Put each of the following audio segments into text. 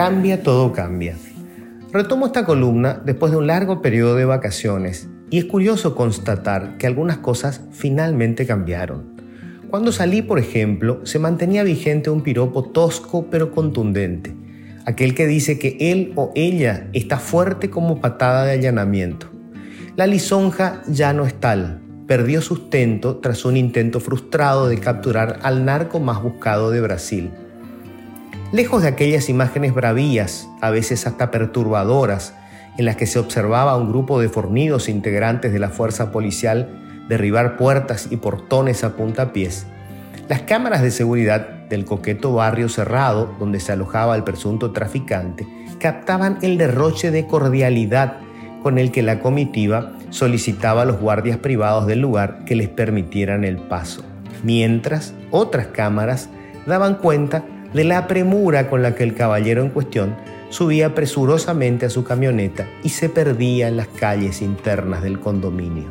cambia, todo cambia. Retomo esta columna después de un largo periodo de vacaciones y es curioso constatar que algunas cosas finalmente cambiaron. Cuando salí, por ejemplo, se mantenía vigente un piropo tosco pero contundente, aquel que dice que él o ella está fuerte como patada de allanamiento. La lisonja ya no es tal, perdió sustento tras un intento frustrado de capturar al narco más buscado de Brasil. Lejos de aquellas imágenes bravías, a veces hasta perturbadoras, en las que se observaba a un grupo de fornidos integrantes de la fuerza policial derribar puertas y portones a puntapiés, las cámaras de seguridad del coqueto barrio cerrado donde se alojaba el presunto traficante captaban el derroche de cordialidad con el que la comitiva solicitaba a los guardias privados del lugar que les permitieran el paso, mientras otras cámaras daban cuenta de la premura con la que el caballero en cuestión subía presurosamente a su camioneta y se perdía en las calles internas del condominio.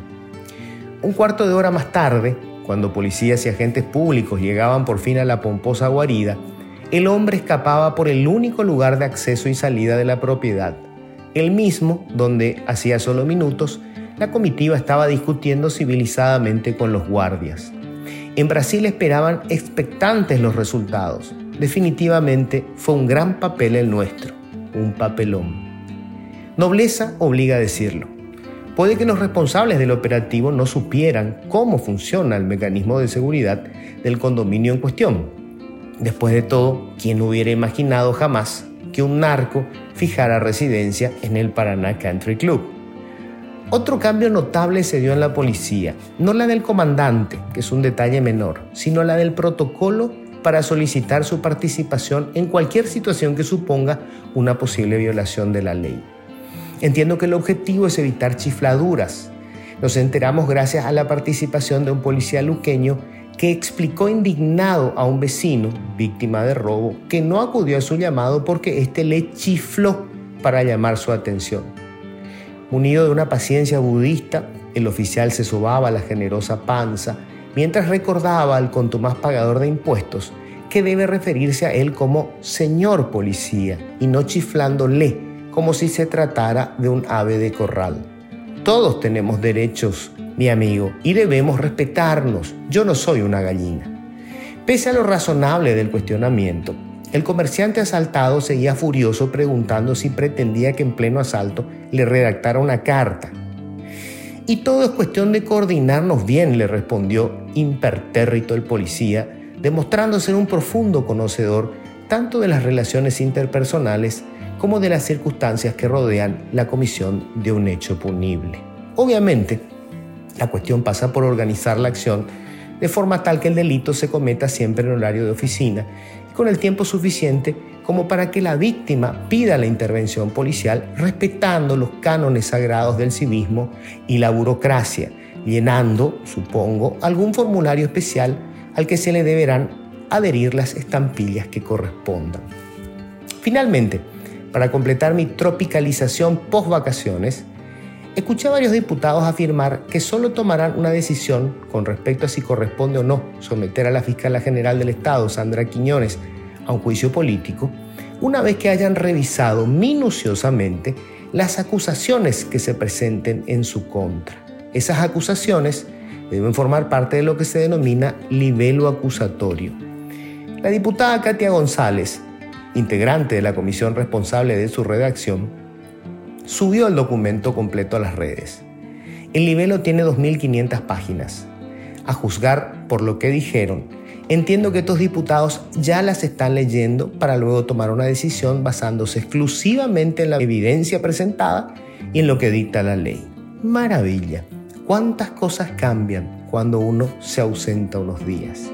Un cuarto de hora más tarde, cuando policías y agentes públicos llegaban por fin a la pomposa guarida, el hombre escapaba por el único lugar de acceso y salida de la propiedad, el mismo donde, hacía solo minutos, la comitiva estaba discutiendo civilizadamente con los guardias. En Brasil esperaban expectantes los resultados. Definitivamente fue un gran papel el nuestro, un papelón. Nobleza obliga a decirlo. Puede que los responsables del operativo no supieran cómo funciona el mecanismo de seguridad del condominio en cuestión. Después de todo, ¿quién hubiera imaginado jamás que un narco fijara residencia en el Paraná Country Club. Otro cambio notable se dio en la policía, no la del comandante, que es un detalle menor, sino la del protocolo para solicitar su participación en cualquier situación que suponga una posible violación de la ley. Entiendo que el objetivo es evitar chifladuras. Nos enteramos gracias a la participación de un policía luqueño que explicó indignado a un vecino, víctima de robo, que no acudió a su llamado porque éste le chifló para llamar su atención. Unido de una paciencia budista, el oficial se sobaba la generosa panza mientras recordaba al contumaz pagador de impuestos que debe referirse a él como señor policía y no chiflándole como si se tratara de un ave de corral. Todos tenemos derechos mi amigo, y debemos respetarnos. Yo no soy una gallina. Pese a lo razonable del cuestionamiento, el comerciante asaltado seguía furioso preguntando si pretendía que en pleno asalto le redactara una carta. Y todo es cuestión de coordinarnos bien, le respondió impertérrito el policía, demostrando ser un profundo conocedor tanto de las relaciones interpersonales como de las circunstancias que rodean la comisión de un hecho punible. Obviamente, la cuestión pasa por organizar la acción de forma tal que el delito se cometa siempre en horario de oficina y con el tiempo suficiente como para que la víctima pida la intervención policial respetando los cánones sagrados del civismo y la burocracia, llenando, supongo, algún formulario especial al que se le deberán adherir las estampillas que correspondan. Finalmente, para completar mi tropicalización post vacaciones, Escuché a varios diputados afirmar que solo tomarán una decisión con respecto a si corresponde o no someter a la fiscal general del Estado, Sandra Quiñones, a un juicio político, una vez que hayan revisado minuciosamente las acusaciones que se presenten en su contra. Esas acusaciones deben formar parte de lo que se denomina libelo acusatorio. La diputada Katia González, integrante de la comisión responsable de su redacción, subió el documento completo a las redes. El libelo tiene 2.500 páginas. A juzgar por lo que dijeron, entiendo que estos diputados ya las están leyendo para luego tomar una decisión basándose exclusivamente en la evidencia presentada y en lo que dicta la ley. Maravilla, cuántas cosas cambian cuando uno se ausenta unos días.